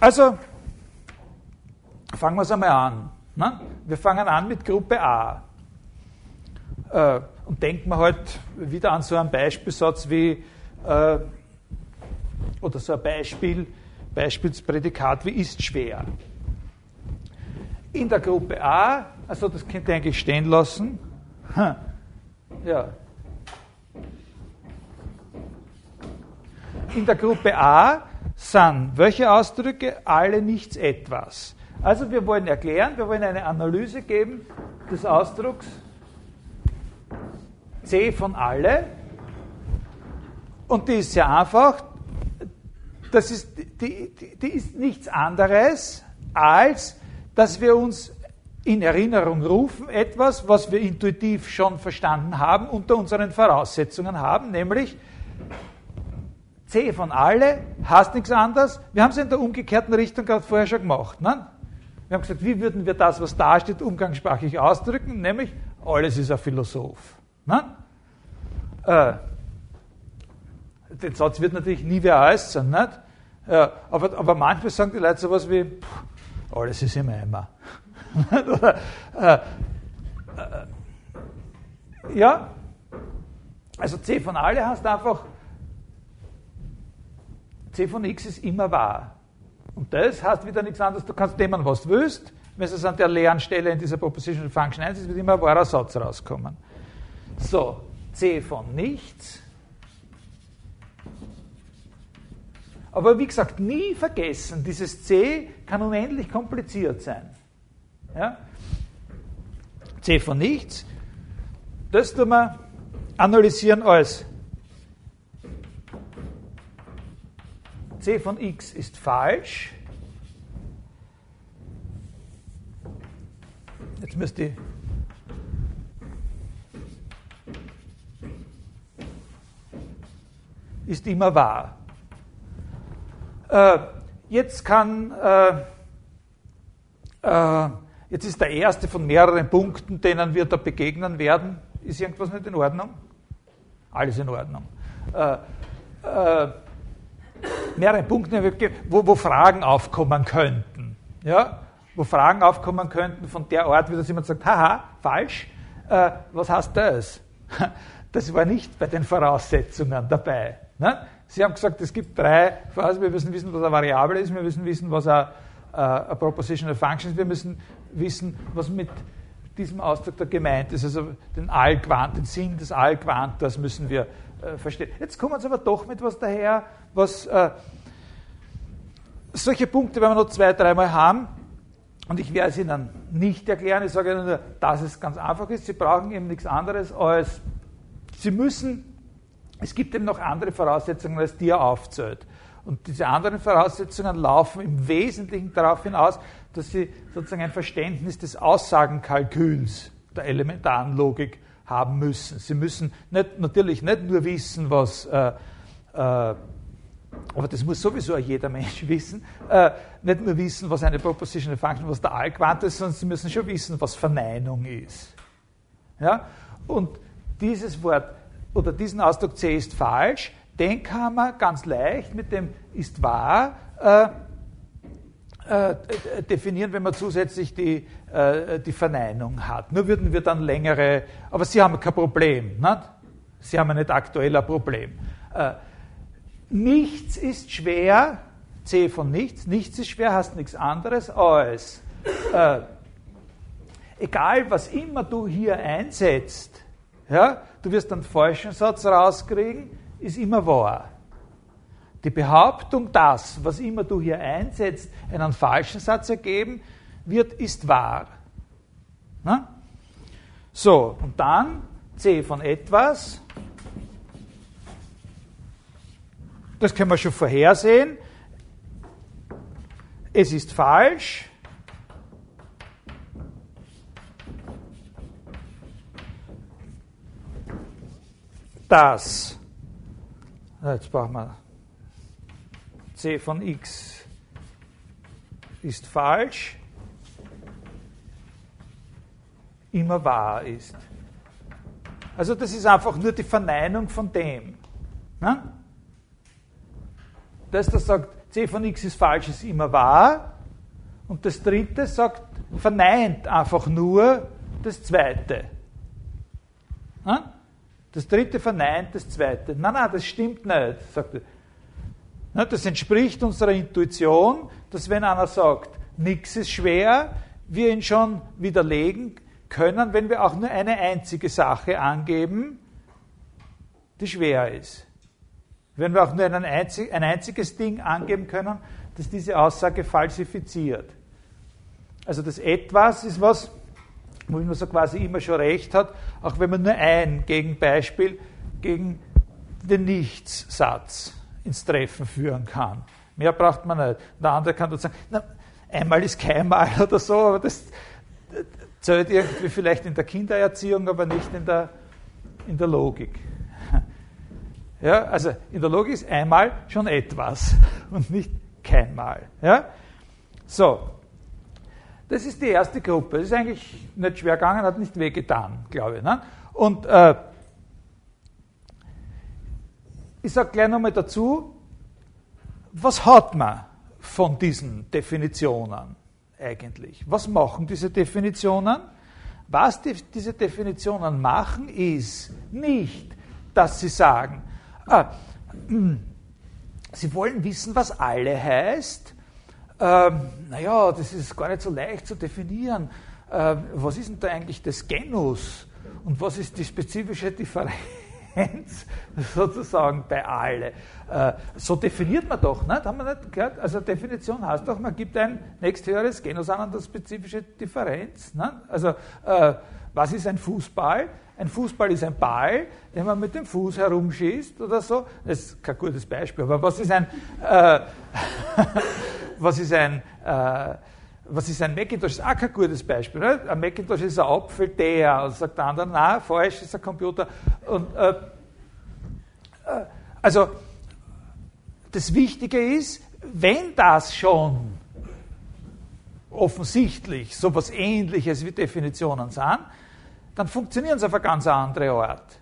Also, fangen wir es einmal an. Ne? Wir fangen an mit Gruppe A. Äh, und denken wir halt wieder an so einen Beispielsatz wie, äh, oder so ein Beispiel, Beispielsprädikat wie ist schwer. In der Gruppe A, also das könnt ihr eigentlich stehen lassen, ja. In der Gruppe A sind welche Ausdrücke? Alle nichts etwas. Also wir wollen erklären, wir wollen eine Analyse geben des Ausdrucks C von alle. Und die ist sehr einfach. Das ist, die, die, die ist nichts anderes, als dass wir uns in Erinnerung rufen, etwas, was wir intuitiv schon verstanden haben, unter unseren Voraussetzungen haben, nämlich C von alle heißt nichts anderes. Wir haben es in der umgekehrten Richtung gerade vorher schon gemacht. Ne? Wir haben gesagt, wie würden wir das, was da steht, umgangssprachlich ausdrücken? Nämlich, alles ist ein Philosoph. Ne? Äh, den Satz wird natürlich nie wer äußern, nicht? Ja, aber, aber manchmal sagen die Leute sowas wie, pff, alles ist im Eimer. Oder, äh, äh, ja, also C von alle heißt einfach, C von x ist immer wahr. Und das heißt wieder nichts anderes, du kannst nehmen, was du willst. Wenn es an der leeren Stelle in dieser Proposition Function 1 ist, wird immer ein wahrer Satz rauskommen. So, C von nichts. Aber wie gesagt, nie vergessen, dieses C kann unendlich kompliziert sein. Ja? C von nichts, das tun wir analysieren als C von x ist falsch. Jetzt müsste ich ist immer wahr. Äh, jetzt kann, äh, äh, jetzt ist der erste von mehreren Punkten, denen wir da begegnen werden. Ist irgendwas nicht in Ordnung? Alles in Ordnung. Äh, mehrere Punkte, wo, wo Fragen aufkommen könnten. Ja? Wo Fragen aufkommen könnten von der Art, wie das jemand sagt, haha, falsch, äh, was heißt das? Das war nicht bei den Voraussetzungen dabei. Ne? Sie haben gesagt, es gibt drei Phasen. Wir müssen wissen, was eine Variable ist. Wir müssen wissen, was eine, äh, eine Propositional Function ist. Wir müssen wissen, was mit diesem Ausdruck da gemeint ist. Also den Allquant, den Sinn des Allquantors müssen wir äh, verstehen. Jetzt kommen wir aber doch mit was daher, was äh, solche Punkte werden wir noch zwei, dreimal haben. Und ich werde es Ihnen nicht erklären. Ich sage Ihnen nur, dass es ganz einfach ist. Sie brauchen eben nichts anderes als, Sie müssen es gibt eben noch andere Voraussetzungen, als die er aufzählt. Und diese anderen Voraussetzungen laufen im Wesentlichen darauf hinaus, dass sie sozusagen ein Verständnis des Aussagenkalküls der elementaren Logik haben müssen. Sie müssen nicht, natürlich nicht nur wissen, was, äh, äh, aber das muss sowieso jeder Mensch wissen, äh, nicht nur wissen, was eine Propositional Function, was der Allquant ist, sondern sie müssen schon wissen, was Verneinung ist. Ja? Und dieses Wort oder diesen Ausdruck C ist falsch, den kann man ganz leicht mit dem ist wahr äh, äh, definieren, wenn man zusätzlich die, äh, die Verneinung hat. Nur würden wir dann längere, aber Sie haben kein Problem. Nicht? Sie haben nicht aktuell ein Problem. Äh, nichts ist schwer, C von nichts, nichts ist schwer, heißt nichts anderes als, äh, egal was immer du hier einsetzt, ja, du wirst einen falschen Satz rauskriegen, ist immer wahr. Die Behauptung, dass, was immer du hier einsetzt, einen falschen Satz ergeben wird, ist wahr. Na? So, und dann C von etwas. Das können wir schon vorhersehen. Es ist falsch. dass, jetzt brauchen wir c von x ist falsch, immer wahr ist. Also das ist einfach nur die Verneinung von dem. Ne? Das, das sagt, c von x ist falsch, ist immer wahr. Und das dritte sagt, verneint einfach nur das zweite. Das dritte verneint das zweite. Nein, nein, das stimmt nicht, sagt er. Das entspricht unserer Intuition, dass wenn einer sagt, nichts ist schwer, wir ihn schon widerlegen können, wenn wir auch nur eine einzige Sache angeben, die schwer ist. Wenn wir auch nur ein, einzig, ein einziges Ding angeben können, das diese Aussage falsifiziert. Also das Etwas ist was, wo man so quasi immer schon recht hat, auch wenn man nur ein Gegenbeispiel gegen den Nichtssatz ins Treffen führen kann. Mehr braucht man nicht. Der andere kann dann sagen, na, einmal ist keinmal oder so, aber das zählt irgendwie vielleicht in der Kindererziehung, aber nicht in der, in der Logik. Ja, also in der Logik ist einmal schon etwas und nicht keinmal. Ja? So, das ist die erste Gruppe. Das ist eigentlich nicht schwer gegangen, hat nicht wehgetan, glaube ich. Ne? Und äh, ich sage gleich nochmal dazu, was hat man von diesen Definitionen eigentlich? Was machen diese Definitionen? Was die, diese Definitionen machen, ist nicht, dass sie sagen, ah, hm, sie wollen wissen, was alle heißt, ähm, naja, das ist gar nicht so leicht zu definieren. Äh, was ist denn da eigentlich das Genus und was ist die spezifische Differenz sozusagen bei alle? Äh, so definiert man doch, ne? haben wir nicht gehört? Also Definition heißt doch, man gibt ein nächsthöheres Genus an und eine spezifische Differenz. Ne? Also äh, was ist ein Fußball? Ein Fußball ist ein Ball, den man mit dem Fuß herumschießt oder so. Das ist kein gutes Beispiel, aber was ist ein, äh, was ist ein, äh, was ist ein Macintosh? Das ist auch kein gutes Beispiel. Ne? Ein Macintosh ist ein Apfel, der, und sagt der andere, nein, falsch, ist ein Computer. Und, äh, äh, also, das Wichtige ist, wenn das schon offensichtlich so etwas Ähnliches wie Definitionen sind, dann funktionieren sie auf eine ganz andere Art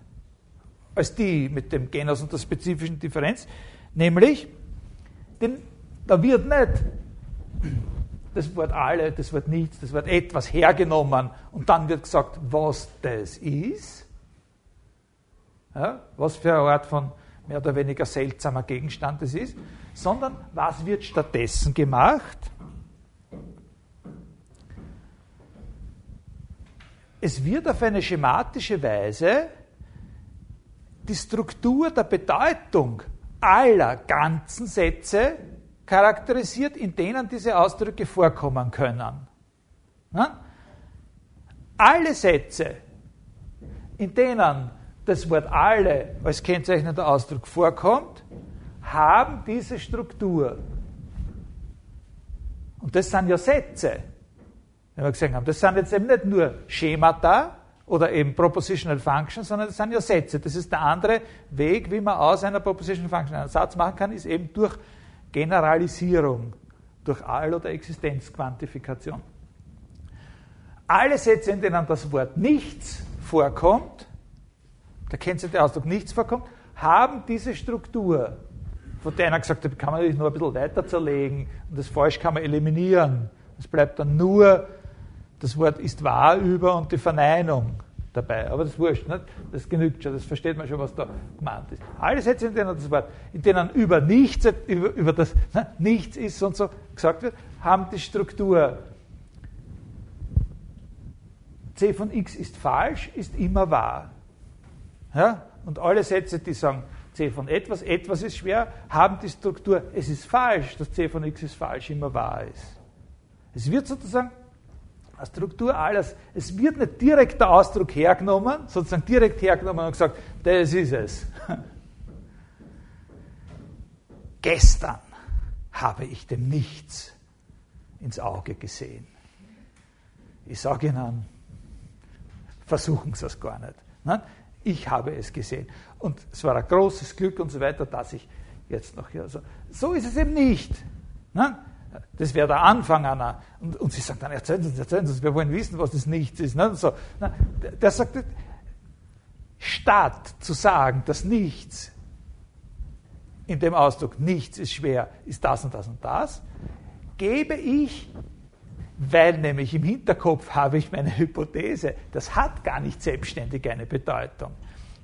als die mit dem Genus und der spezifischen Differenz. Nämlich, denn da wird nicht das Wort alle, das Wort nichts, das Wort etwas hergenommen und dann wird gesagt, was das ist. Ja, was für eine Art von mehr oder weniger seltsamer Gegenstand das ist, sondern was wird stattdessen gemacht? Es wird auf eine schematische Weise die Struktur der Bedeutung aller ganzen Sätze charakterisiert, in denen diese Ausdrücke vorkommen können. Na? Alle Sätze, in denen das Wort alle als kennzeichnender Ausdruck vorkommt, haben diese Struktur. Und das sind ja Sätze, wie wir gesehen haben. Das sind jetzt eben nicht nur Schemata oder eben Propositional Functions, sondern das sind ja Sätze. Das ist der andere Weg, wie man aus einer Propositional Function einen Satz machen kann, ist eben durch Generalisierung durch All- oder Existenzquantifikation. Alle Sätze, in denen das Wort nichts vorkommt, der kennzeichnet Ausdruck nichts vorkommt, haben diese Struktur, von der einer gesagt hat, kann man natürlich nur ein bisschen weiter zerlegen und das Falsch kann man eliminieren. Es bleibt dann nur das Wort ist wahr über und die Verneinung dabei. Aber das ist wurscht, nicht? das genügt schon, das versteht man schon, was da gemeint ist. Alle Sätze, in denen das Wort, in denen über nichts, über, über das ne, Nichts ist und so gesagt wird, haben die Struktur c von x ist falsch, ist immer wahr. Ja? Und alle Sätze, die sagen, c von etwas, etwas ist schwer, haben die Struktur, es ist falsch, dass c von x ist falsch, immer wahr ist. Es wird sozusagen Struktur alles. Es wird nicht direkt der Ausdruck hergenommen, sozusagen direkt hergenommen und gesagt, das ist es. Gestern habe ich dem Nichts ins Auge gesehen. Ich sage Ihnen, versuchen Sie es gar nicht. Ich habe es gesehen. Und es war ein großes Glück und so weiter, dass ich jetzt noch hier. So, so ist es eben nicht. Das wäre der Anfang einer. Und, und sie sagt dann, erzählen Sie uns, erzählen Sie uns, wir wollen wissen, was das Nichts ist. Ne? So, na, der sagt, statt zu sagen, dass Nichts in dem Ausdruck nichts ist schwer, ist das und das und das, gebe ich, weil nämlich im Hinterkopf habe ich meine Hypothese, das hat gar nicht selbstständig eine Bedeutung.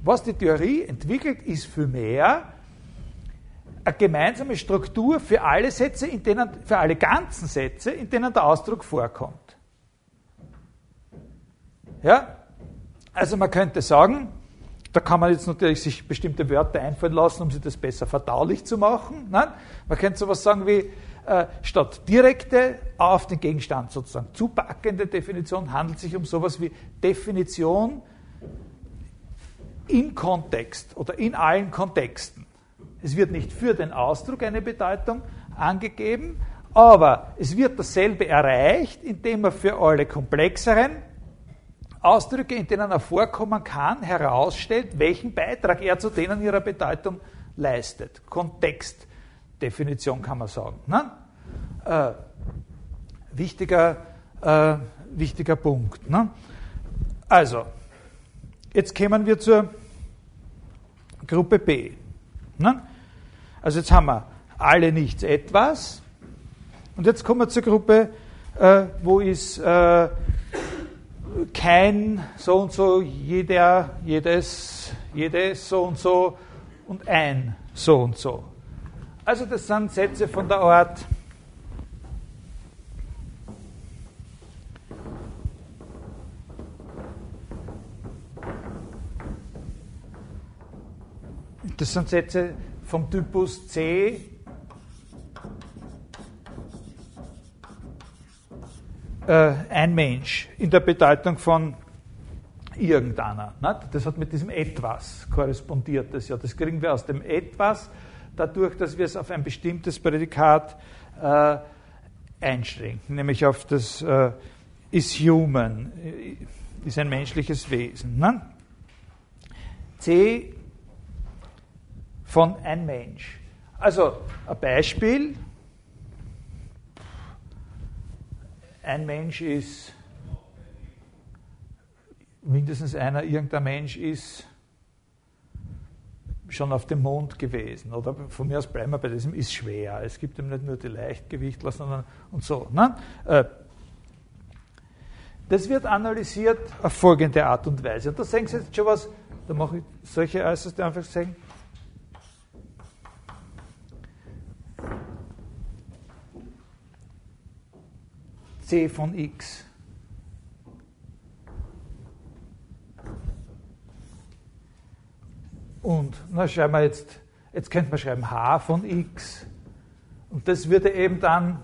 Was die Theorie entwickelt, ist für mehr eine gemeinsame Struktur für alle Sätze, in denen, für alle ganzen Sätze, in denen der Ausdruck vorkommt. Ja? Also man könnte sagen, da kann man jetzt natürlich sich bestimmte Wörter einfallen lassen, um sie das besser verdaulich zu machen. Nein? Man könnte sowas sagen wie, äh, statt direkte auf den Gegenstand sozusagen zupackende Definition handelt sich um sowas wie Definition im Kontext oder in allen Kontexten. Es wird nicht für den Ausdruck eine Bedeutung angegeben, aber es wird dasselbe erreicht, indem man für alle komplexeren Ausdrücke, in denen er vorkommen kann, herausstellt, welchen Beitrag er zu denen ihrer Bedeutung leistet. Kontextdefinition kann man sagen. Ne? Äh, wichtiger, äh, wichtiger Punkt. Ne? Also, jetzt kommen wir zur Gruppe B. Ne? Also jetzt haben wir alle nichts etwas. Und jetzt kommen wir zur Gruppe, äh, wo ist äh, kein so und so, jeder, jedes, jedes so und so und ein so und so. Also das sind Sätze von der Art Das sind Sätze vom Typus C, äh, ein Mensch in der Bedeutung von irgendeiner. Ne? Das hat mit diesem Etwas korrespondiert. Das, kriegen wir aus dem Etwas, dadurch, dass wir es auf ein bestimmtes Prädikat äh, einschränken, nämlich auf das äh, is human, äh, ist ein menschliches Wesen. Ne? C von ein Mensch. Also ein Beispiel, ein Mensch ist, mindestens einer, irgendein Mensch ist schon auf dem Mond gewesen. Oder von mir aus bleiben wir bei diesem, ist schwer. Es gibt ihm nicht nur die Leichtgewichtler, sondern und so. Ne? Äh, das wird analysiert auf folgende Art und Weise. Und da sehen Sie jetzt schon was, da mache ich solche äußerste Anführungszeichen. Von x. Und na, schreiben wir jetzt, jetzt könnte man schreiben h von x. Und das würde eben dann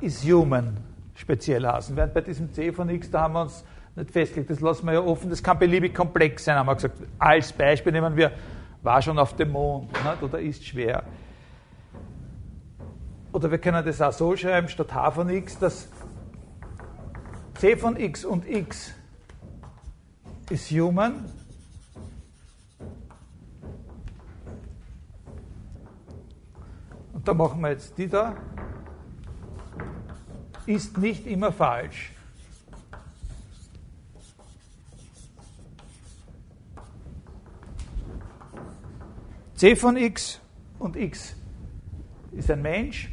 is human speziell heißen. Während bei diesem c von x, da haben wir uns nicht festgelegt, das lassen wir ja offen, das kann beliebig komplex sein, haben wir gesagt. Als Beispiel nehmen wir, war schon auf dem Mond nicht? oder ist schwer. Oder wir können das auch so schreiben, statt h von x, dass c von x und x ist human. Und da machen wir jetzt die da. Ist nicht immer falsch. c von x und x ist ein Mensch.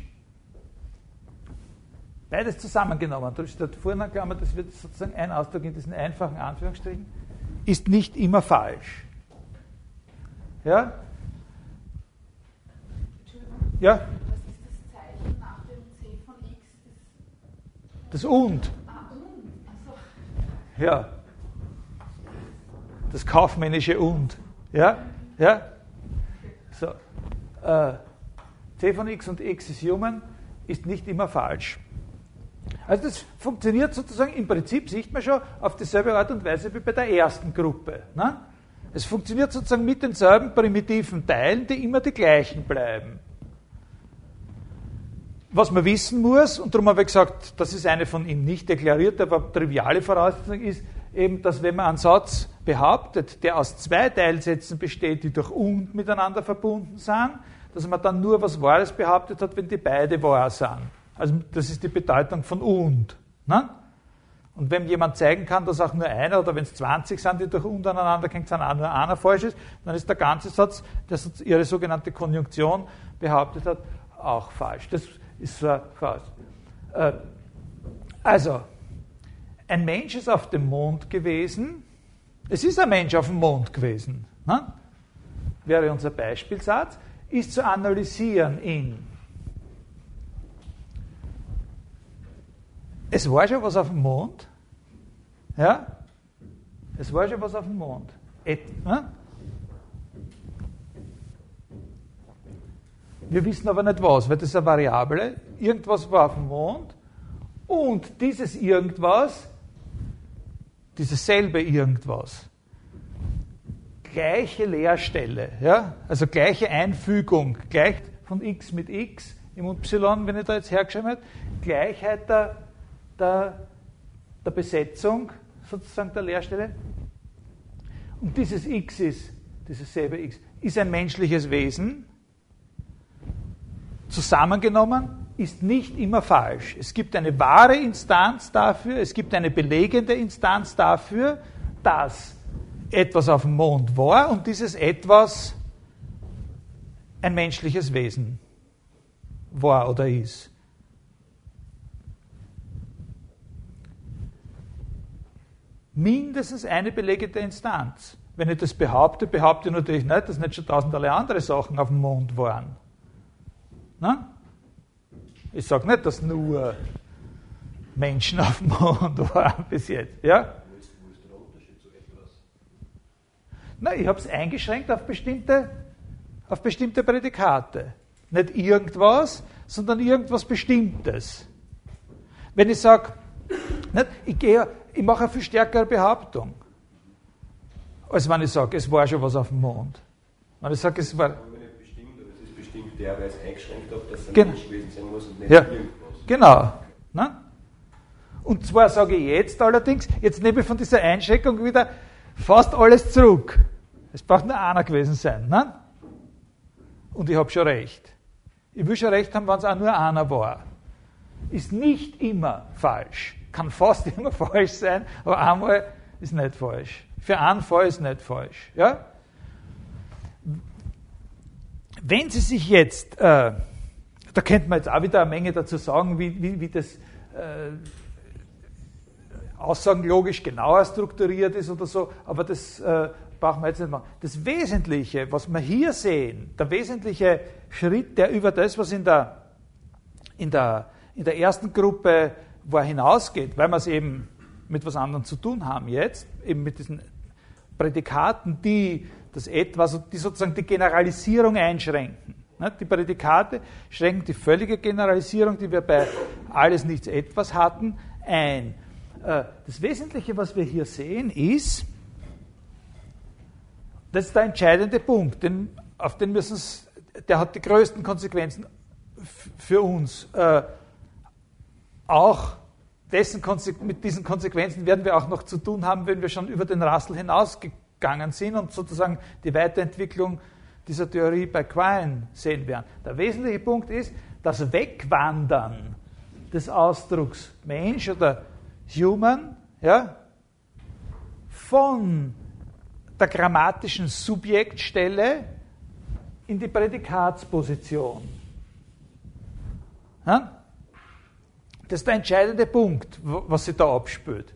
Beides zusammengenommen. Da steht vorne Klammer, das wird sozusagen ein Ausdruck in diesen einfachen Anführungsstrichen, ist nicht immer falsch. Ja? Ja? Was ist das Zeichen nach dem C von X? Das und. Ah, und. Ja. Das kaufmännische und. Ja? Ja? So. Äh, C von x und x ist human, ist nicht immer falsch. Also das funktioniert sozusagen, im Prinzip sieht man schon auf dieselbe Art und Weise wie bei der ersten Gruppe. Ne? Es funktioniert sozusagen mit denselben primitiven Teilen, die immer die gleichen bleiben. Was man wissen muss, und darum habe ich gesagt, das ist eine von ihm nicht deklarierte, aber triviale Voraussetzung, ist eben, dass wenn man einen Satz behauptet, der aus zwei Teilsätzen besteht, die durch und miteinander verbunden sind, dass man dann nur was Wahres behauptet hat, wenn die beide wahr sind. Also das ist die Bedeutung von und. Ne? Und wenn jemand zeigen kann, dass auch nur einer oder wenn es 20 sind, die durch untereinander gehen, sind auch nur einer falsch ist, dann ist der ganze Satz, der ihre sogenannte Konjunktion behauptet hat, auch falsch. Das ist so falsch. Äh, also, ein Mensch ist auf dem Mond gewesen. Es ist ein Mensch auf dem Mond gewesen. Ne? Wäre unser Beispielsatz, ist zu analysieren in Es war schon was auf dem Mond. Ja? Es war schon was auf dem Mond. Et, ne? Wir wissen aber nicht was, weil das ist eine Variable. Irgendwas war auf dem Mond und dieses irgendwas, dieses selbe irgendwas, gleiche Leerstelle, ja? also gleiche Einfügung, gleich von x mit x im y, wenn ich da jetzt hergeschrieben habe, Gleichheit der der, der Besetzung sozusagen der Leerstelle. Und dieses X ist, dieses selbe X, ist ein menschliches Wesen. Zusammengenommen ist nicht immer falsch. Es gibt eine wahre Instanz dafür, es gibt eine belegende Instanz dafür, dass etwas auf dem Mond war und dieses etwas ein menschliches Wesen war oder ist. Mindestens eine belegende Instanz. Wenn ich das behaupte, behaupte ich natürlich nicht, dass nicht schon tausenderlei andere Sachen auf dem Mond waren. Na? Ich sage nicht, dass nur Menschen auf dem Mond waren bis jetzt. Ja? Na, ich habe es eingeschränkt auf bestimmte, auf bestimmte Prädikate. Nicht irgendwas, sondern irgendwas Bestimmtes. Wenn ich sage, ich gehe ich mache eine viel stärkere Behauptung, als wenn ich sage, es war schon was auf dem Mond. Wenn ich sage, es war. Bestimmt, aber es ist bestimmt der, weil es eingeschränkt hat, dass es ein Gen Mensch gewesen sein muss und nicht ja. irgendwas. Genau. Ne? Und zwar sage ich jetzt allerdings, jetzt nehme ich von dieser Einschränkung wieder fast alles zurück. Es braucht nur einer gewesen sein. Ne? Und ich habe schon recht. Ich will schon recht haben, wenn es auch nur einer war. Ist nicht immer falsch kann fast immer falsch sein, aber einmal ist nicht falsch. Für einen Fall ist nicht falsch. Ja? Wenn Sie sich jetzt, äh, da könnte man jetzt auch wieder eine Menge dazu sagen, wie, wie, wie das äh, aussagenlogisch genauer strukturiert ist oder so, aber das äh, brauchen wir jetzt nicht machen. Das Wesentliche, was wir hier sehen, der wesentliche Schritt, der über das, was in der, in der, in der ersten Gruppe wo er hinausgeht, weil wir es eben mit was anderem zu tun haben jetzt, eben mit diesen Prädikaten, die das etwas, die sozusagen die Generalisierung einschränken. Ne, die Prädikate schränken die völlige Generalisierung, die wir bei alles nichts etwas hatten, ein. Äh, das Wesentliche, was wir hier sehen, ist, das ist der entscheidende Punkt, den, auf den müssen der hat die größten Konsequenzen für uns. Auch dessen, mit diesen Konsequenzen werden wir auch noch zu tun haben, wenn wir schon über den Rassel hinausgegangen sind und sozusagen die Weiterentwicklung dieser Theorie bei Quine sehen werden. Der wesentliche Punkt ist, das Wegwandern des Ausdrucks Mensch oder Human ja, von der grammatischen Subjektstelle in die Prädikatsposition. Ja? Das ist der entscheidende Punkt, was sich da abspült.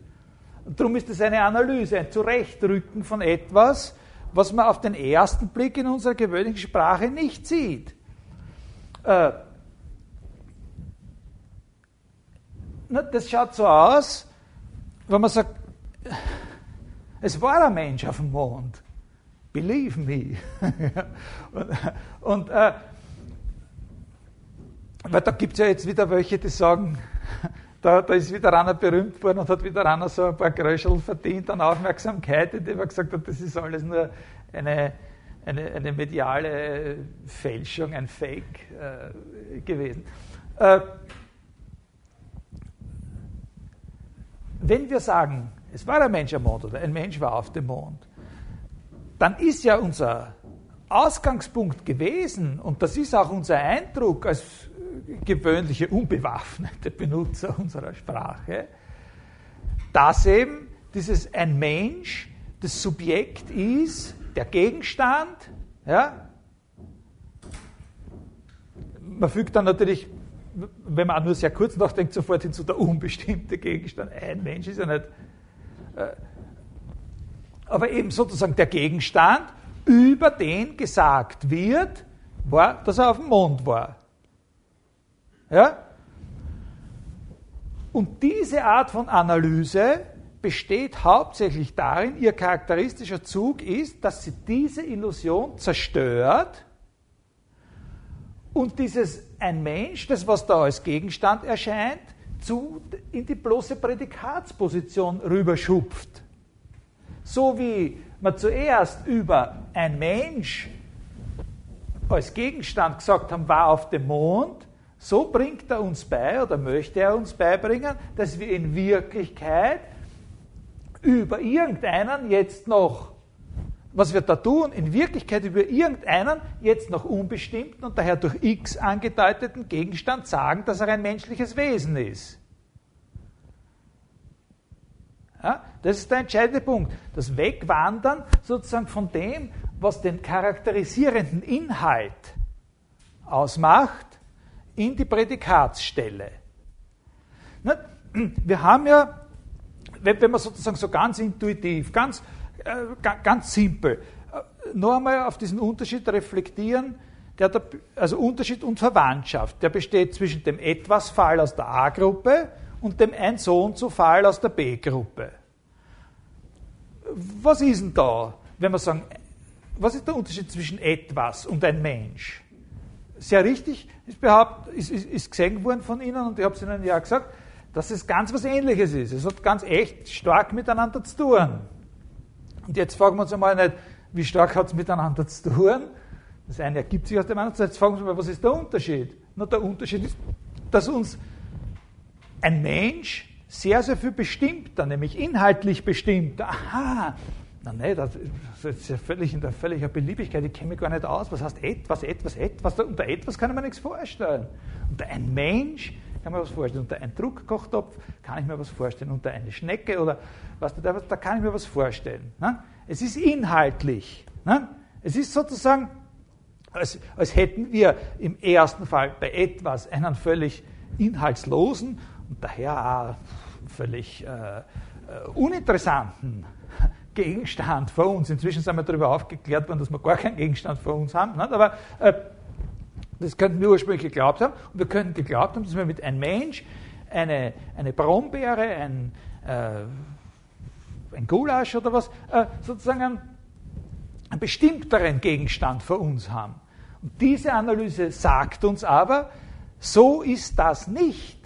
Und darum ist es eine Analyse, ein Zurechtrücken von etwas, was man auf den ersten Blick in unserer gewöhnlichen Sprache nicht sieht. Äh, das schaut so aus, wenn man sagt, es war ein Mensch auf dem Mond. Believe me. und, und äh, weil da gibt es ja jetzt wieder welche, die sagen, da, da, ist wieder einer berühmt worden und hat wieder einer so ein paar Gröschel verdient an Aufmerksamkeit, indem er gesagt hat, das ist alles nur eine, eine, eine mediale Fälschung, ein Fake äh, gewesen. Äh, wenn wir sagen, es war ein Mensch am Mond oder ein Mensch war auf dem Mond, dann ist ja unser Ausgangspunkt gewesen, und das ist auch unser Eindruck als gewöhnliche unbewaffnete Benutzer unserer Sprache, dass eben dieses ein Mensch, das Subjekt ist, der Gegenstand, ja, man fügt dann natürlich, wenn man nur sehr kurz nachdenkt, sofort hinzu der unbestimmte Gegenstand. Ein Mensch ist ja nicht. Äh, aber eben sozusagen der Gegenstand, über den gesagt wird, war, dass er auf dem Mond war. Ja? Und diese Art von Analyse besteht hauptsächlich darin, ihr charakteristischer Zug ist, dass sie diese Illusion zerstört und dieses ein Mensch, das was da als Gegenstand erscheint, zu, in die bloße Prädikatsposition rüberschupft. So wie man zuerst über ein Mensch als Gegenstand gesagt haben, war auf dem Mond, so bringt er uns bei oder möchte er uns beibringen, dass wir in Wirklichkeit über irgendeinen jetzt noch was wir da tun, in Wirklichkeit über irgendeinen jetzt noch unbestimmten und daher durch x angedeuteten Gegenstand sagen, dass er ein menschliches Wesen ist. Ja, das ist der entscheidende Punkt. Das Wegwandern sozusagen von dem, was den charakterisierenden Inhalt ausmacht, in die Prädikatsstelle. Wir haben ja, wenn man sozusagen so ganz intuitiv, ganz äh, ganz simpel. Äh, noch einmal auf diesen Unterschied reflektieren, der, also Unterschied und Verwandtschaft, der besteht zwischen dem Etwas-Fall aus der A-Gruppe und dem ein so und so Fall aus der B-Gruppe. Was ist denn da, wenn wir sagen, was ist der Unterschied zwischen etwas und ein Mensch? Sehr richtig ist, behaupt, ist, ist, ist gesehen worden von Ihnen und ich habe es Ihnen ja gesagt, dass es ganz was Ähnliches ist. Es hat ganz echt stark miteinander zu tun. Und jetzt fragen wir uns einmal nicht, wie stark hat es miteinander zu tun. Das eine ergibt sich aus dem anderen. Jetzt fragen wir uns mal, was ist der Unterschied? Na, der Unterschied ist, dass uns ein Mensch sehr, sehr viel bestimmter, nämlich inhaltlich bestimmter. Aha, na nee, das ist ja völlig in der völliger Beliebigkeit, ich kenne mich gar nicht aus. Was heißt etwas, etwas, etwas? Unter etwas kann ich mir nichts vorstellen. Unter ein Mensch kann man was vorstellen. Unter ein Druckkochtopf kann ich mir was vorstellen. Unter eine Schnecke oder was da, da kann ich mir was vorstellen. Ne? Es ist inhaltlich. Ne? Es ist sozusagen, als, als hätten wir im ersten Fall bei etwas einen völlig inhaltslosen und daher auch völlig äh, äh uninteressanten Gegenstand vor uns. Inzwischen sind wir darüber aufgeklärt worden, dass wir gar keinen Gegenstand vor uns haben. Nicht? Aber äh, das könnten wir ursprünglich geglaubt haben. Und wir könnten geglaubt haben, dass wir mit einem Mensch eine, eine Brombeere, ein, äh, ein Gulasch oder was, äh, sozusagen einen, einen bestimmteren Gegenstand vor uns haben. Und diese Analyse sagt uns aber, so ist das nicht.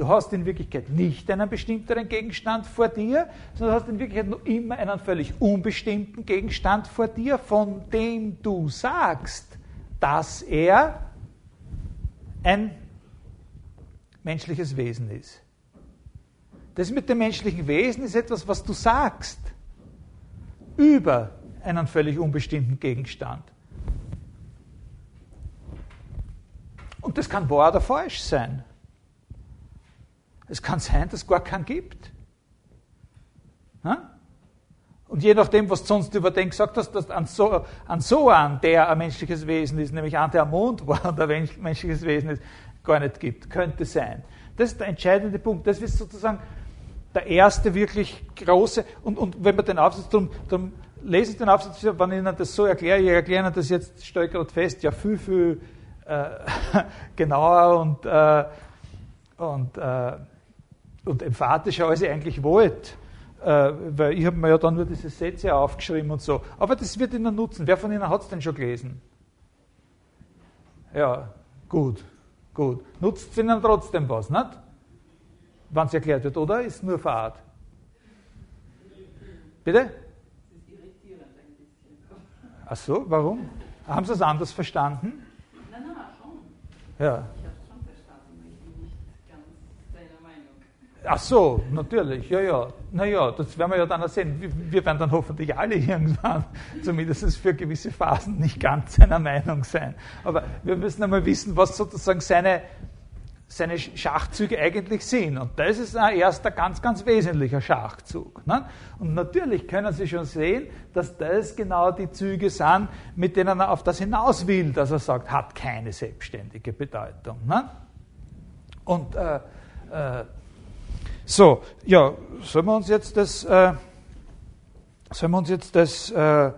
Du hast in Wirklichkeit nicht einen bestimmteren Gegenstand vor dir, sondern hast in Wirklichkeit noch immer einen völlig unbestimmten Gegenstand vor dir, von dem du sagst, dass er ein menschliches Wesen ist. Das mit dem menschlichen Wesen ist etwas, was du sagst über einen völlig unbestimmten Gegenstand. Und das kann wahr oder falsch sein. Es kann sein, dass es gar keinen gibt. Und je nachdem, was du sonst über den gesagt hast, dass an so, an so an, der ein menschliches Wesen ist, nämlich an der am Mond war ein menschliches Wesen ist, gar nicht gibt. Könnte sein. Das ist der entscheidende Punkt. Das ist sozusagen der erste wirklich große, und, und wenn man den Aufsatz, darum, darum lese ich den Aufsatz, wenn ich Ihnen das so erkläre, ich erkläre Ihnen das jetzt, stelle gerade fest, ja viel, viel äh, genauer und, äh, und, äh, und emphatischer, als ich eigentlich wollte äh, weil ich habe mir ja dann nur diese Sätze aufgeschrieben und so. Aber das wird Ihnen nutzen. Wer von Ihnen hat es denn schon gelesen? Ja, gut, gut. Nutzt es Ihnen trotzdem was, nicht? Wann es erklärt wird, oder? Ist nur Fahrt. Bitte? Ach so, warum? Haben Sie es anders verstanden? Nein, nein, schon. Ja. Ach so, natürlich, ja, ja. Naja, das werden wir ja dann sehen. Wir werden dann hoffentlich alle irgendwann, zumindest für gewisse Phasen, nicht ganz seiner Meinung sein. Aber wir müssen einmal wissen, was sozusagen seine, seine Schachzüge eigentlich sind. Und das ist ein erster ganz, ganz wesentlicher Schachzug. Ne? Und natürlich können Sie schon sehen, dass das genau die Züge sind, mit denen er auf das hinaus will, dass er sagt, hat keine selbstständige Bedeutung. Ne? Und äh, äh, so, ja, sollen wir uns jetzt das, äh, sollen wir uns jetzt das äh,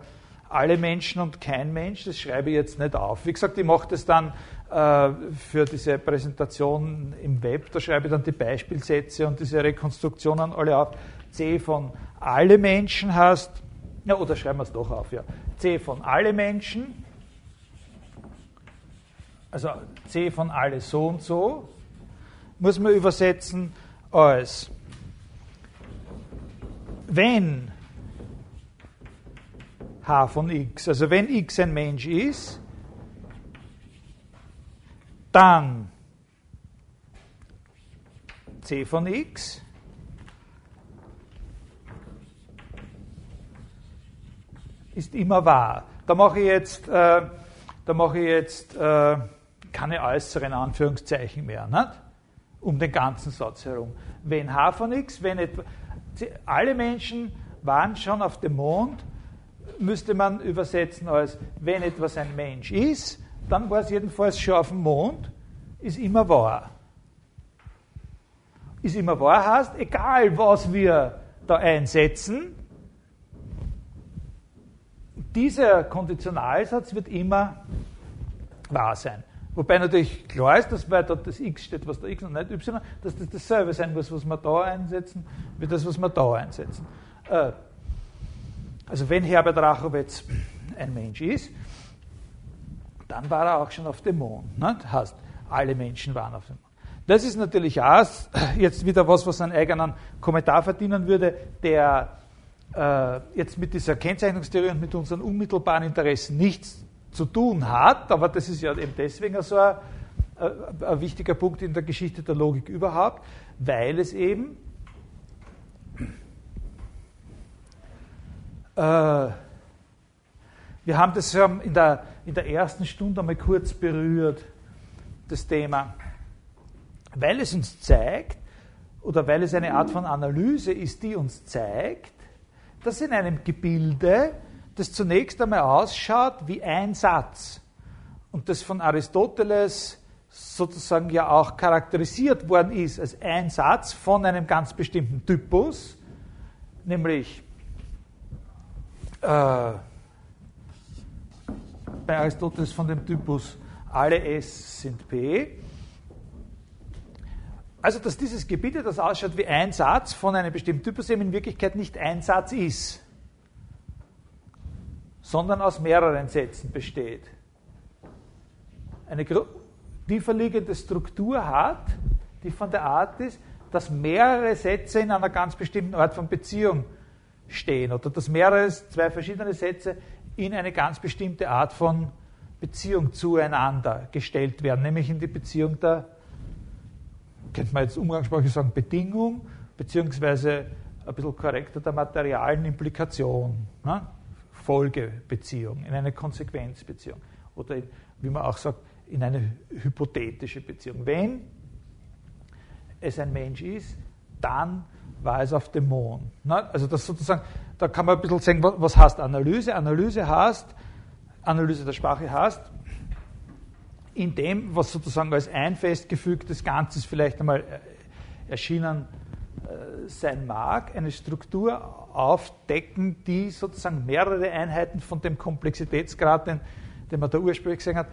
alle Menschen und kein Mensch, das schreibe ich jetzt nicht auf. Wie gesagt, ich mache das dann äh, für diese Präsentation im Web, da schreibe ich dann die Beispielsätze und diese Rekonstruktionen alle auf. C von alle Menschen heißt, ja, oder schreiben wir es doch auf, ja. C von alle Menschen, also C von alle so und so, muss man übersetzen als wenn h von x, also wenn x ein Mensch ist, dann c von x ist immer wahr. Da mache ich jetzt, äh, da mache ich jetzt äh, keine äußeren Anführungszeichen mehr, nicht? Um den ganzen Satz herum. Wenn h von x, wenn etwa, alle Menschen waren schon auf dem Mond, müsste man übersetzen als, wenn etwas ein Mensch ist, dann war es jedenfalls schon auf dem Mond, ist immer wahr. Ist immer wahr heißt, egal was wir da einsetzen, dieser Konditionalsatz wird immer wahr sein. Wobei natürlich klar ist, dass weil dort das x steht, was da x und nicht y, dass das dasselbe sein muss, was wir da einsetzen, wie das, was wir da einsetzen. Äh, also wenn Herbert Rachowitz ein Mensch ist, dann war er auch schon auf dem Mond. Ne? Heißt, alle Menschen waren auf dem Mond. Das ist natürlich auch jetzt wieder was, was einen eigenen Kommentar verdienen würde, der äh, jetzt mit dieser Kennzeichnungstheorie und mit unseren unmittelbaren Interessen nichts zu tun hat, aber das ist ja eben deswegen so ein, ein, ein wichtiger Punkt in der Geschichte der Logik überhaupt, weil es eben äh, wir haben das in der, in der ersten Stunde einmal kurz berührt, das Thema, weil es uns zeigt, oder weil es eine Art von Analyse ist, die uns zeigt, dass in einem Gebilde, das zunächst einmal ausschaut wie ein Satz und das von Aristoteles sozusagen ja auch charakterisiert worden ist als ein Satz von einem ganz bestimmten Typus, nämlich äh, bei Aristoteles von dem Typus alle S sind P. Also, dass dieses Gebiet, das ausschaut wie ein Satz von einem bestimmten Typus, eben in Wirklichkeit nicht ein Satz ist, sondern aus mehreren Sätzen besteht. Eine tiefer liegende Struktur hat, die von der Art ist, dass mehrere Sätze in einer ganz bestimmten Art von Beziehung stehen oder dass mehrere, zwei verschiedene Sätze in eine ganz bestimmte Art von Beziehung zueinander gestellt werden, nämlich in die Beziehung der, könnte man jetzt umgangssprachlich sagen, Bedingung, beziehungsweise ein bisschen korrekter der materialen Implikation, ne? Folgebeziehung, in eine Konsequenzbeziehung oder in, wie man auch sagt, in eine hypothetische Beziehung. Wenn es ein Mensch ist, dann war es auf dem Mond. Ne? Also das sozusagen, da kann man ein bisschen sagen, was heißt Analyse? Analyse heißt, Analyse der Sprache heißt, in dem, was sozusagen als ein festgefügtes Ganzes vielleicht einmal äh, erschienen äh, sein mag, eine Struktur aufdecken, die sozusagen mehrere Einheiten von dem Komplexitätsgrad, den, den man da ursprünglich gesehen hat,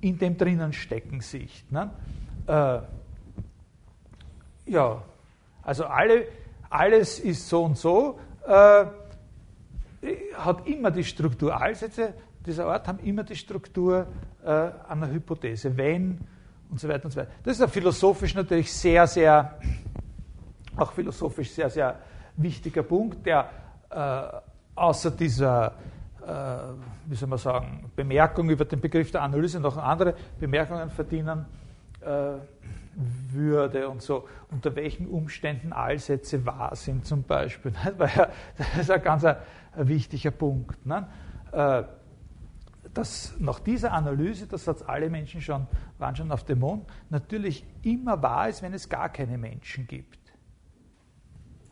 in dem drinnen stecken sich. Ne? Äh, ja, also alle, alles ist so und so, äh, hat immer die Struktur. Allsätze dieser Art haben immer die Struktur äh, einer Hypothese, wenn und so weiter und so weiter. Das ist ja philosophisch natürlich sehr, sehr, auch philosophisch sehr, sehr wichtiger Punkt, der äh, außer dieser, äh, wie soll man sagen, Bemerkung über den Begriff der Analyse noch andere Bemerkungen verdienen äh, würde und so, unter welchen Umständen Allsätze wahr sind zum Beispiel. Weil ja, das ist ein ganz ein, ein wichtiger Punkt. Ne? Äh, dass nach dieser Analyse, das hat alle Menschen schon, waren schon auf dem Mond, natürlich immer wahr ist, wenn es gar keine Menschen gibt.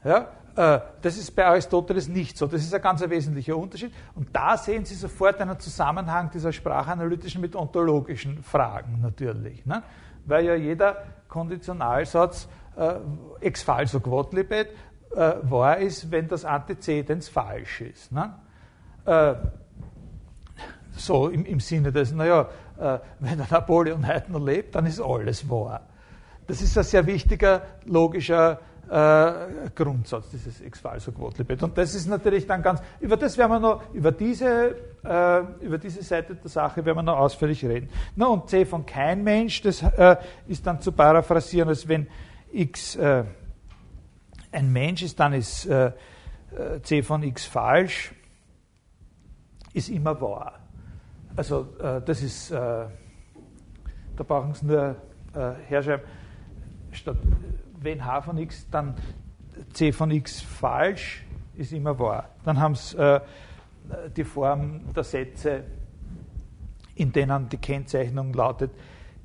Ja, äh, das ist bei Aristoteles nicht so. Das ist ein ganz wesentlicher Unterschied. Und da sehen Sie sofort einen Zusammenhang dieser sprachanalytischen mit ontologischen Fragen natürlich. Ne? Weil ja jeder Konditionalsatz äh, ex falso quodlibet äh, wahr ist, wenn das Antezedens falsch ist. Ne? Äh, so im, im Sinne des, naja, äh, wenn der Napoleon heute noch lebt, dann ist alles wahr. Das ist ein sehr wichtiger logischer äh, Grundsatz, dieses ex falso quodlibet. Und das ist natürlich dann ganz, über das werden wir noch, über diese, äh, über diese Seite der Sache werden wir noch ausführlich reden. Na, und C von kein Mensch, das äh, ist dann zu paraphrasieren, als wenn x äh, ein Mensch ist, dann ist äh, C von x falsch, ist immer wahr. Also das ist, da brauchen Sie nur herschreiben, statt wenn h von x, dann c von x falsch, ist immer wahr. Dann haben Sie äh, die Form der Sätze, in denen die Kennzeichnung lautet,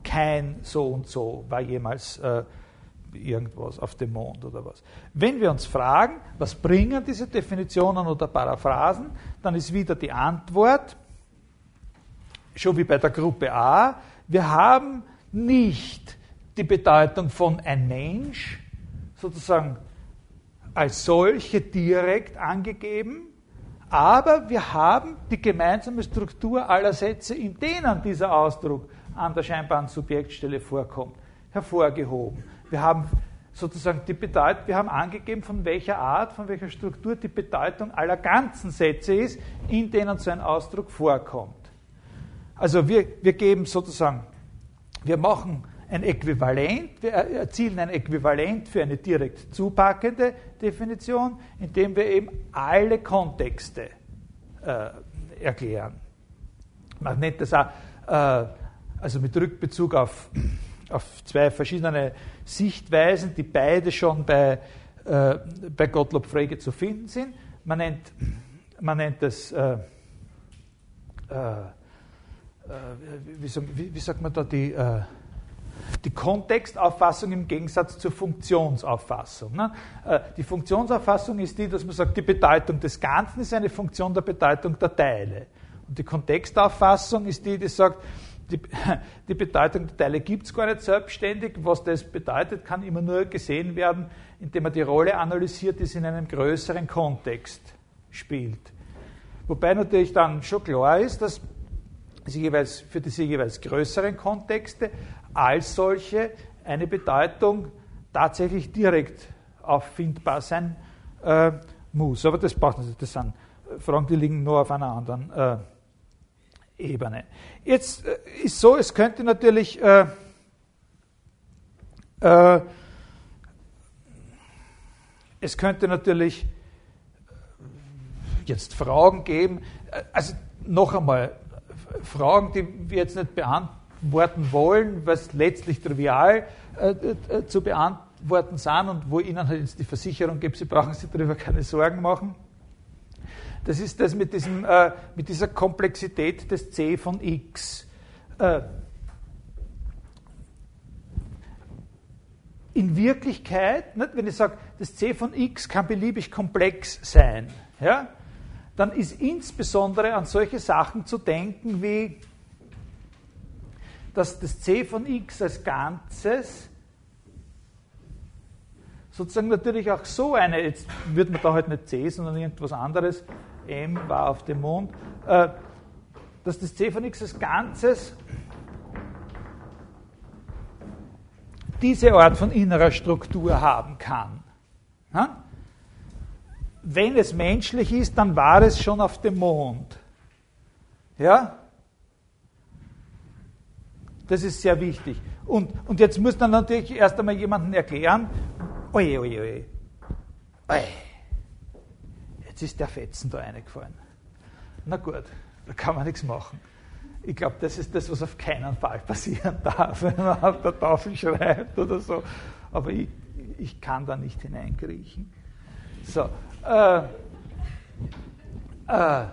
kein so und so war jemals äh, irgendwas auf dem Mond oder was. Wenn wir uns fragen, was bringen diese Definitionen oder Paraphrasen, dann ist wieder die Antwort, schon wie bei der Gruppe A, wir haben nicht die Bedeutung von ein Mensch sozusagen als solche direkt angegeben, aber wir haben die gemeinsame Struktur aller Sätze, in denen dieser Ausdruck an der scheinbaren Subjektstelle vorkommt, hervorgehoben. Wir haben sozusagen die Bedeutung, wir haben angegeben, von welcher Art, von welcher Struktur die Bedeutung aller ganzen Sätze ist, in denen so ein Ausdruck vorkommt. Also wir, wir geben sozusagen, wir machen ein Äquivalent, wir erzielen ein Äquivalent für eine direkt zupackende Definition, indem wir eben alle Kontexte äh, erklären. Man nennt das auch, äh, also mit Rückbezug auf, auf zwei verschiedene Sichtweisen, die beide schon bei, äh, bei Gottlob Frege zu finden sind. Man nennt, man nennt das, äh, äh, äh, wie, sagt man da, die die Kontextauffassung im Gegensatz zur Funktionsauffassung. Ne? Äh, die Funktionsauffassung ist die, dass man sagt, die Bedeutung des Ganzen ist eine Funktion der Bedeutung der Teile. Und die Kontextauffassung ist die, die sagt, die, die Bedeutung der Teile gibt es gar nicht selbstständig. Was das bedeutet, kann immer nur gesehen werden, indem man die Rolle analysiert, die es in einem größeren Kontext spielt. Wobei natürlich dann schon klar ist, dass für diese jeweils größeren Kontexte als solche eine Bedeutung tatsächlich direkt auffindbar sein äh, muss. Aber das braucht nicht. Das sind Fragen, die liegen nur auf einer anderen äh, Ebene. Jetzt äh, ist so, es könnte natürlich äh, äh, es könnte natürlich jetzt Fragen geben, also noch einmal, Fragen, die wir jetzt nicht beantworten beantworten wollen, was letztlich trivial äh, äh, zu beantworten sind und wo Ihnen halt jetzt die Versicherung gibt, Sie brauchen sich darüber keine Sorgen machen. Das ist das mit, diesem, äh, mit dieser Komplexität des C von x. Äh, in Wirklichkeit, nicht, wenn ich sage, das C von x kann beliebig komplex sein, ja, dann ist insbesondere an solche Sachen zu denken wie dass das c von x als Ganzes sozusagen natürlich auch so eine, jetzt würde man da halt nicht c, sondern irgendwas anderes, m war auf dem Mond, äh, dass das c von x als Ganzes diese Art von innerer Struktur haben kann. Wenn es menschlich ist, dann war es schon auf dem Mond. Ja? Das ist sehr wichtig. Und, und jetzt muss man natürlich erst einmal jemandem erklären, oje, oje, oje, oje, jetzt ist der Fetzen da reingefallen. Na gut, da kann man nichts machen. Ich glaube, das ist das, was auf keinen Fall passieren darf, wenn man auf der Tafel schreibt oder so. Aber ich, ich kann da nicht hineinkriechen. So, äh, äh,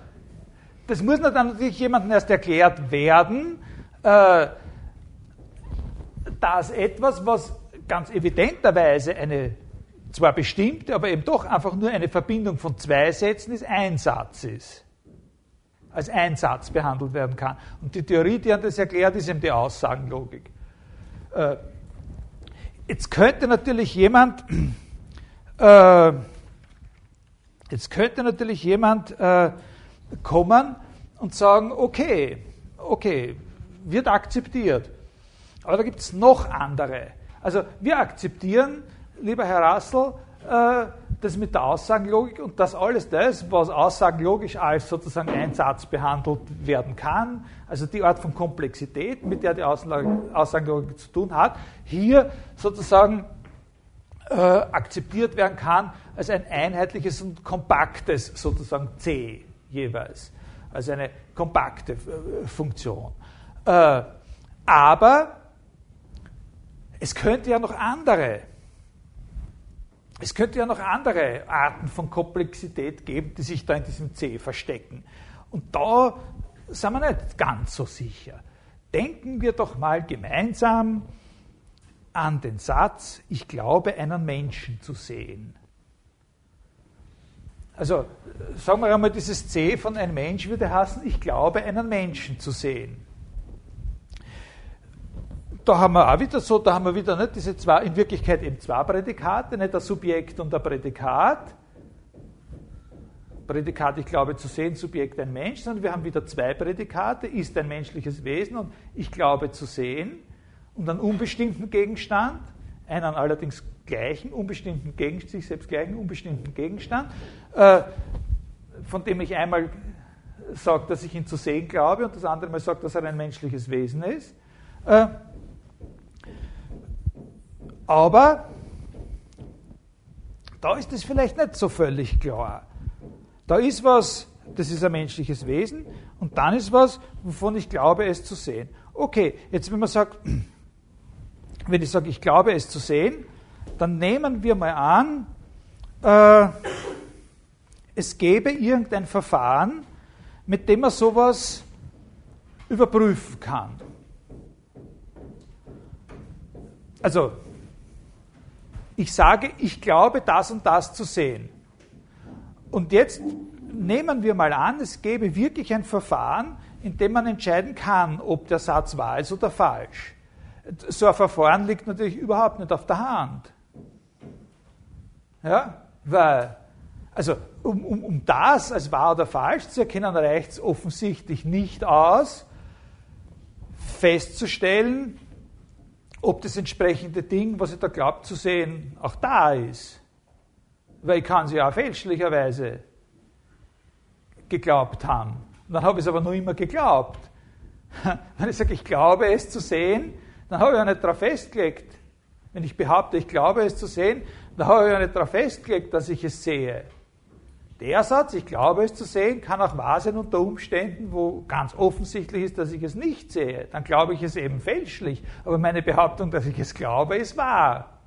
das muss natürlich jemandem erst erklärt werden, äh, dass etwas, was ganz evidenterweise eine zwar bestimmte, aber eben doch einfach nur eine Verbindung von zwei Sätzen ist, ein Satz ist. Als ein Satz behandelt werden kann. Und die Theorie, die hat das erklärt, ist eben die Aussagenlogik. Äh, jetzt könnte natürlich jemand, äh, jetzt könnte natürlich jemand äh, kommen und sagen, okay, okay, wird akzeptiert. Aber da gibt es noch andere. Also wir akzeptieren, lieber Herr Rassel, äh, das mit der Aussagenlogik und dass alles das, was aussagenlogisch als sozusagen ein Satz behandelt werden kann, also die Art von Komplexität, mit der die Aussagenlogik zu tun hat, hier sozusagen äh, akzeptiert werden kann als ein einheitliches und kompaktes sozusagen C jeweils, also eine kompakte äh, Funktion. Äh, aber es könnte ja noch andere es könnte ja noch andere Arten von Komplexität geben, die sich da in diesem C verstecken. Und da sind wir nicht ganz so sicher. Denken wir doch mal gemeinsam an den Satz, ich glaube einen Menschen zu sehen. Also sagen wir einmal, dieses C von ein Mensch würde heißen, ich glaube einen Menschen zu sehen da haben wir auch wieder so, da haben wir wieder nicht diese zwei, in Wirklichkeit eben zwei Prädikate, nicht ein Subjekt und ein Prädikat. Prädikat, ich glaube zu sehen, Subjekt ein Mensch, sondern wir haben wieder zwei Prädikate, ist ein menschliches Wesen und ich glaube zu sehen und einen unbestimmten Gegenstand, einen allerdings gleichen, unbestimmten Gegenstand, sich selbst gleichen, unbestimmten Gegenstand, äh, von dem ich einmal sage, dass ich ihn zu sehen glaube und das andere Mal sage, dass er ein menschliches Wesen ist. Äh, aber da ist es vielleicht nicht so völlig klar. Da ist was, das ist ein menschliches Wesen, und dann ist was, wovon ich glaube, es zu sehen. Okay, jetzt wenn man sagt, wenn ich sage, ich glaube, es zu sehen, dann nehmen wir mal an, äh, es gäbe irgendein Verfahren, mit dem man sowas überprüfen kann. Also ich sage, ich glaube das und das zu sehen. Und jetzt nehmen wir mal an, es gäbe wirklich ein Verfahren, in dem man entscheiden kann, ob der Satz wahr ist oder falsch. So ein Verfahren liegt natürlich überhaupt nicht auf der Hand. Ja, weil, also um, um, um das als wahr oder falsch zu erkennen, reicht es offensichtlich nicht aus, festzustellen, ob das entsprechende Ding, was ich da glaube zu sehen, auch da ist. Weil ich kann sie ja fälschlicherweise geglaubt haben. Dann habe ich es aber nur immer geglaubt. Wenn ich sage, ich glaube es zu sehen, dann habe ich ja nicht darauf festgelegt. Wenn ich behaupte, ich glaube es zu sehen, dann habe ich ja nicht darauf festgelegt, dass ich es sehe. Der Satz, ich glaube es zu sehen, kann auch wahr sein unter Umständen, wo ganz offensichtlich ist, dass ich es nicht sehe. Dann glaube ich es eben fälschlich. Aber meine Behauptung, dass ich es glaube, ist wahr.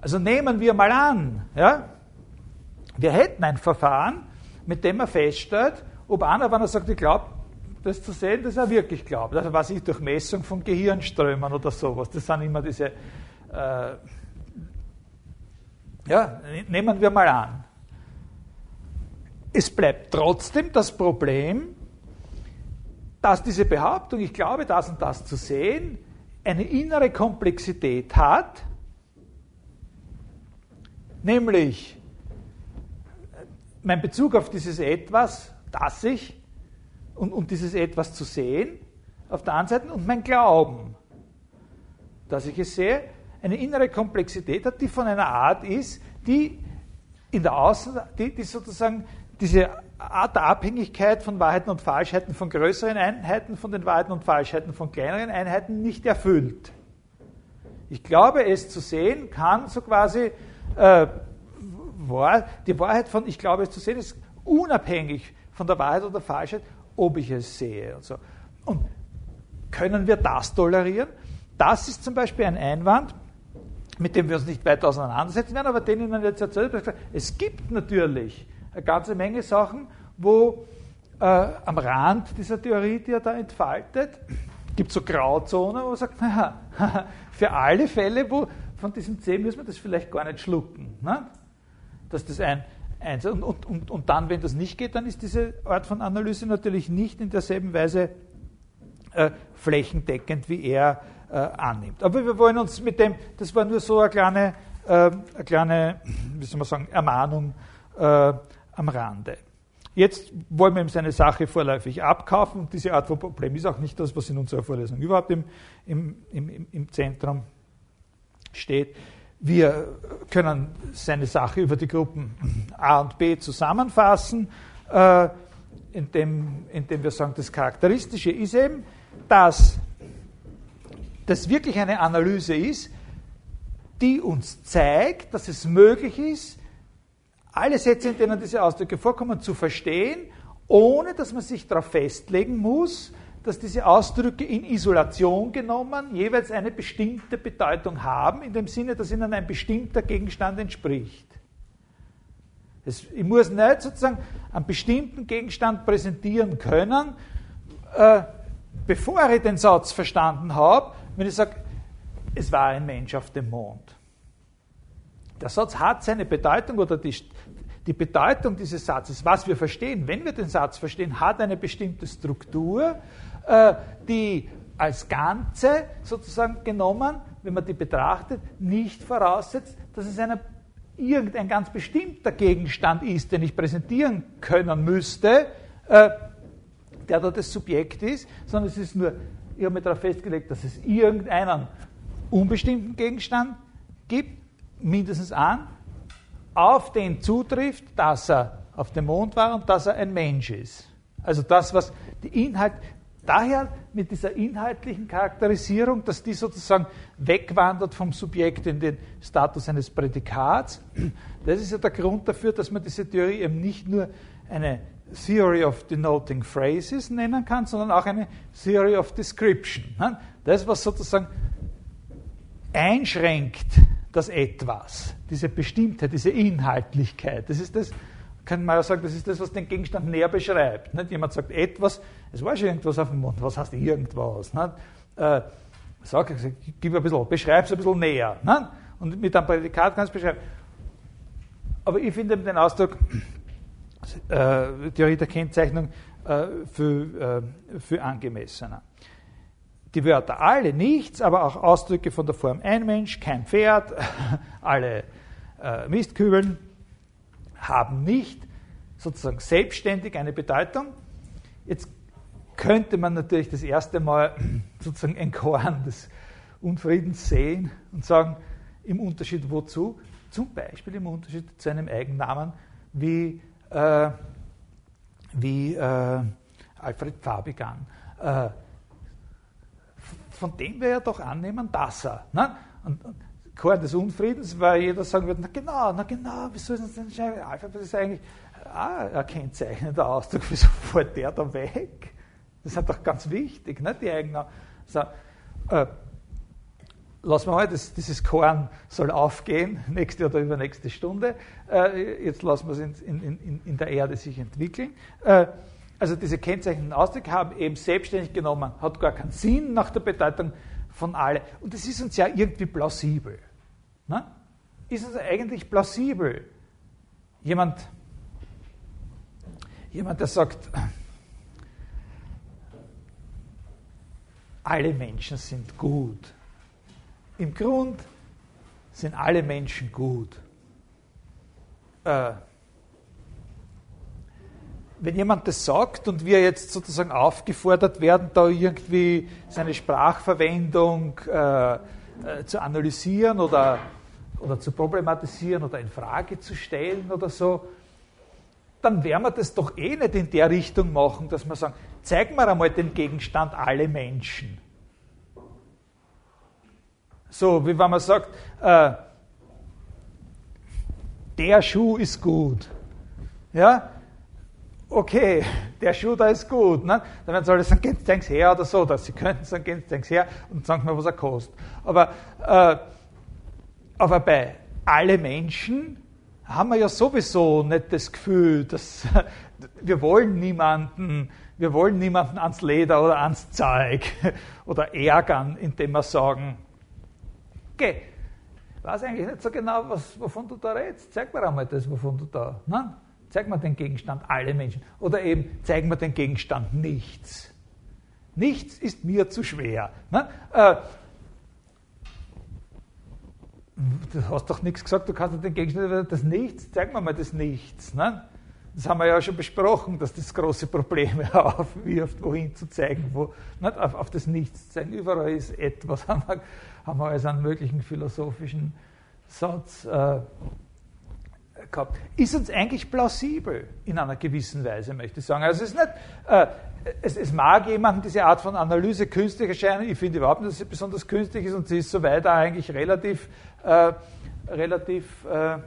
Also nehmen wir mal an, ja, wir hätten ein Verfahren, mit dem man feststellt, ob einer, wenn er sagt, ich glaube, das zu sehen, dass er wirklich glaubt. Also was ich durch Messung von Gehirnströmen oder sowas. Das sind immer diese äh, ja, nehmen wir mal an. Es bleibt trotzdem das Problem, dass diese Behauptung, ich glaube das und das zu sehen, eine innere Komplexität hat, nämlich mein Bezug auf dieses Etwas, das ich, und, und dieses Etwas zu sehen, auf der anderen Seite, und mein Glauben, dass ich es sehe, eine innere Komplexität hat, die von einer Art ist, die in der Außen, die, die sozusagen diese Art der Abhängigkeit von Wahrheiten und Falschheiten von größeren Einheiten, von den Wahrheiten und Falschheiten von kleineren Einheiten nicht erfüllt. Ich glaube, es zu sehen kann so quasi, äh, die Wahrheit von, ich glaube, es zu sehen, ist unabhängig von der Wahrheit oder Falschheit, ob ich es sehe. Und, so. und können wir das tolerieren? Das ist zum Beispiel ein Einwand, mit dem wir uns nicht weiter auseinandersetzen werden, aber den Ihnen jetzt erzählt. Es gibt natürlich eine ganze Menge Sachen, wo äh, am Rand dieser Theorie, die er da entfaltet, gibt so Grauzonen, wo man sagt, naja, für alle Fälle, wo von diesem C müssen wir das vielleicht gar nicht schlucken. Ne? Dass das ein, eins, und, und, und, und dann, wenn das nicht geht, dann ist diese Art von Analyse natürlich nicht in derselben Weise äh, flächendeckend, wie er äh, annimmt. Aber wir wollen uns mit dem, das war nur so eine kleine, äh, eine kleine wie soll man sagen, Ermahnung äh, am Rande. Jetzt wollen wir ihm seine Sache vorläufig abkaufen und diese Art von Problem ist auch nicht das, was in unserer Vorlesung überhaupt im, im, im, im Zentrum steht. Wir können seine Sache über die Gruppen A und B zusammenfassen, äh, indem, indem wir sagen, das Charakteristische ist eben, dass das wirklich eine Analyse ist, die uns zeigt, dass es möglich ist, alle Sätze, in denen diese Ausdrücke vorkommen, zu verstehen, ohne dass man sich darauf festlegen muss, dass diese Ausdrücke in Isolation genommen jeweils eine bestimmte Bedeutung haben, in dem Sinne, dass ihnen ein bestimmter Gegenstand entspricht. Das, ich muss nicht sozusagen einen bestimmten Gegenstand präsentieren können, äh, bevor ich den Satz verstanden habe, wenn ich sage, es war ein Mensch auf dem Mond. Der Satz hat seine Bedeutung oder die, die Bedeutung dieses Satzes, was wir verstehen, wenn wir den Satz verstehen, hat eine bestimmte Struktur, äh, die als Ganze sozusagen genommen, wenn man die betrachtet, nicht voraussetzt, dass es eine, irgendein ganz bestimmter Gegenstand ist, den ich präsentieren können müsste, äh, der da das Subjekt ist, sondern es ist nur, ich habe mir darauf festgelegt, dass es irgendeinen unbestimmten Gegenstand gibt, mindestens einen, auf den zutrifft, dass er auf dem Mond war und dass er ein Mensch ist. Also das, was die Inhalt, daher mit dieser inhaltlichen Charakterisierung, dass die sozusagen wegwandert vom Subjekt in den Status eines Prädikats, das ist ja der Grund dafür, dass man diese Theorie eben nicht nur eine Theory of Denoting Phrases nennen kann, sondern auch eine Theory of Description. Das, was sozusagen einschränkt das Etwas, diese Bestimmtheit, diese Inhaltlichkeit. Das ist das, kann man ja sagen, das ist das, was den Gegenstand näher beschreibt. Nicht? Jemand sagt etwas, es war schon irgendwas auf dem Mond, was heißt irgendwas? Nicht? Äh, sag, gib ein bisschen, beschreib es ein bisschen näher. Nicht? Und mit einem Prädikat kannst du beschreiben. Aber ich finde den Ausdruck äh, Theorie der Kennzeichnung äh, für, äh, für angemessener die Wörter alle nichts, aber auch Ausdrücke von der Form ein Mensch, kein Pferd, alle äh, Mistkübeln haben nicht sozusagen selbstständig eine Bedeutung. Jetzt könnte man natürlich das erste Mal sozusagen ein Korn des Unfriedens sehen und sagen, im Unterschied wozu? Zum Beispiel im Unterschied zu einem Eigennamen wie, äh, wie äh, Alfred Fabigan. Äh, von dem wir ja doch annehmen, dass er. Ne? Und, und Chor des Unfriedens, weil jeder sagen würde, na genau, na genau, wieso ist das denn schreiben? Alphabet ist eigentlich ah, ein kennzeichnender Ausdruck, wieso fährt der da weg? Das ist doch ganz wichtig, ne? die eigene. So, äh, lassen wir mal, das, dieses Korn soll aufgehen, nächste oder übernächste Stunde. Äh, jetzt lassen wir es in, in, in, der Erde sich entwickeln. Äh, also diese kennzeichnenden Ausdrücke haben eben selbstständig genommen, hat gar keinen Sinn nach der Bedeutung von alle. Und das ist uns ja irgendwie plausibel. Ne? Ist es eigentlich plausibel? Jemand, jemand, der sagt, alle Menschen sind gut. Im Grund sind alle Menschen gut. Äh, wenn jemand das sagt und wir jetzt sozusagen aufgefordert werden, da irgendwie seine Sprachverwendung äh, äh, zu analysieren oder, oder zu problematisieren oder in Frage zu stellen oder so, dann werden wir das doch eh nicht in der Richtung machen, dass wir sagen, zeig mir einmal den Gegenstand alle Menschen. So, wie wenn man sagt, äh, der Schuh ist gut. Ja, okay, der Schuh da ist gut. Ne? Dann soll ich sagen, geht's denk's her oder so. Dass sie könnten sagen, geht's denk's her und sagen mir, was er kostet. Aber, äh, aber bei alle Menschen haben wir ja sowieso nicht das Gefühl, dass wir wollen niemanden, wir wollen niemanden ans Leder oder ans Zeug oder ärgern, indem wir sagen, geh, ich weiß eigentlich nicht so genau, was, wovon du da redest. Zeig mir einmal das, wovon du da. Nein, zeig mir den Gegenstand, alle Menschen. Oder eben, zeig mir den Gegenstand, nichts. Nichts ist mir zu schwer. Nein? Äh, du hast doch nichts gesagt, du kannst den Gegenstand, das Nichts, zeig mir mal das Nichts. Ne? Das haben wir ja schon besprochen, dass das große Probleme aufwirft, wohin zu zeigen, wo, nicht auf, auf das Nichts zu zeigen. Überall ist etwas, haben wir, haben wir als einen möglichen philosophischen Satz äh, gehabt. Ist uns eigentlich plausibel in einer gewissen Weise, möchte ich sagen. Also es ist nicht, äh, es, es, mag jemandem diese Art von Analyse künstlich erscheinen. Ich finde überhaupt nicht, dass sie besonders künstlich ist und sie ist soweit eigentlich relativ, äh, relativ, äh,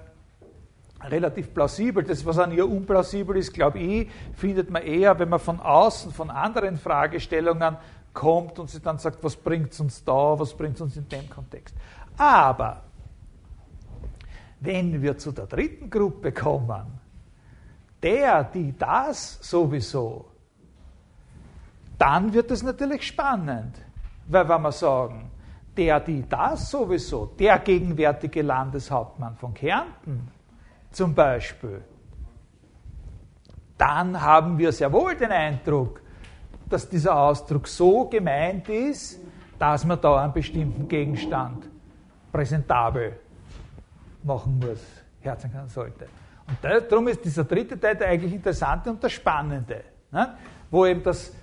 relativ plausibel. Das, was an ihr unplausibel ist, glaube ich, findet man eher, wenn man von außen, von anderen Fragestellungen kommt und sie dann sagt, was bringt es uns da, was bringt es uns in dem Kontext. Aber wenn wir zu der dritten Gruppe kommen, der, die das sowieso, dann wird es natürlich spannend. Weil wenn wir sagen, der, die das sowieso, der gegenwärtige Landeshauptmann von Kärnten zum Beispiel, dann haben wir sehr wohl den Eindruck, dass dieser Ausdruck so gemeint ist, dass man da einen bestimmten Gegenstand präsentabel machen muss, herzen kann sollte. Und darum ist dieser dritte Teil der eigentlich interessante und der spannende, ne? wo eben das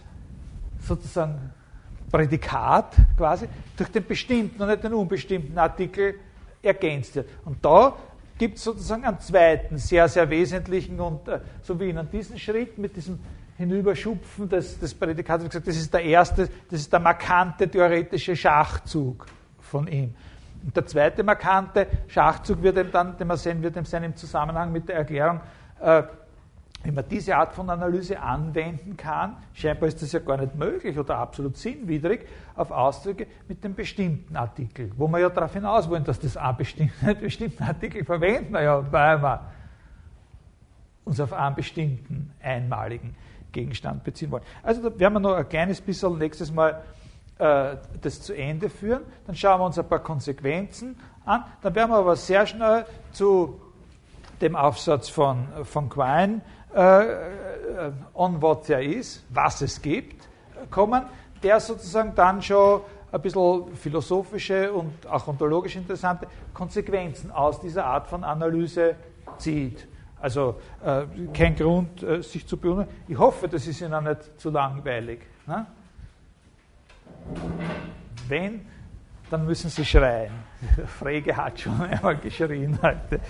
sozusagen Prädikat quasi durch den bestimmten und nicht den unbestimmten Artikel ergänzt wird. Und da gibt es sozusagen einen zweiten, sehr, sehr wesentlichen und äh, so wie in diesem Schritt mit diesem Hinüberschupfen des, des Prädikats, wie gesagt, das ist der erste, das ist der markante theoretische Schachzug von ihm. Und der zweite markante Schachzug wird eben dann, den man sehen wird, sein im Zusammenhang mit der Erklärung, äh, wie man diese Art von Analyse anwenden kann, scheinbar ist das ja gar nicht möglich oder absolut sinnwidrig, auf Ausdrücke mit dem bestimmten Artikel, wo wir ja darauf hinaus wollen, dass das einen bestimmten, bestimmten Artikel verwenden wir ja, weil wir uns auf einen bestimmten einmaligen Gegenstand beziehen wollen. Also da werden wir noch ein kleines bisschen nächstes Mal äh, das zu Ende führen. Dann schauen wir uns ein paar Konsequenzen an. Dann werden wir aber sehr schnell zu dem Aufsatz von, von Quine äh, on what there is, was es gibt, kommen, der sozusagen dann schon ein bisschen philosophische und auch ontologisch interessante Konsequenzen aus dieser Art von Analyse zieht. Also äh, kein Grund, äh, sich zu beunruhigen. Ich hoffe, das ist Ihnen nicht zu langweilig. Ne? Wenn, dann müssen Sie schreien. Frege hat schon einmal geschrien heute.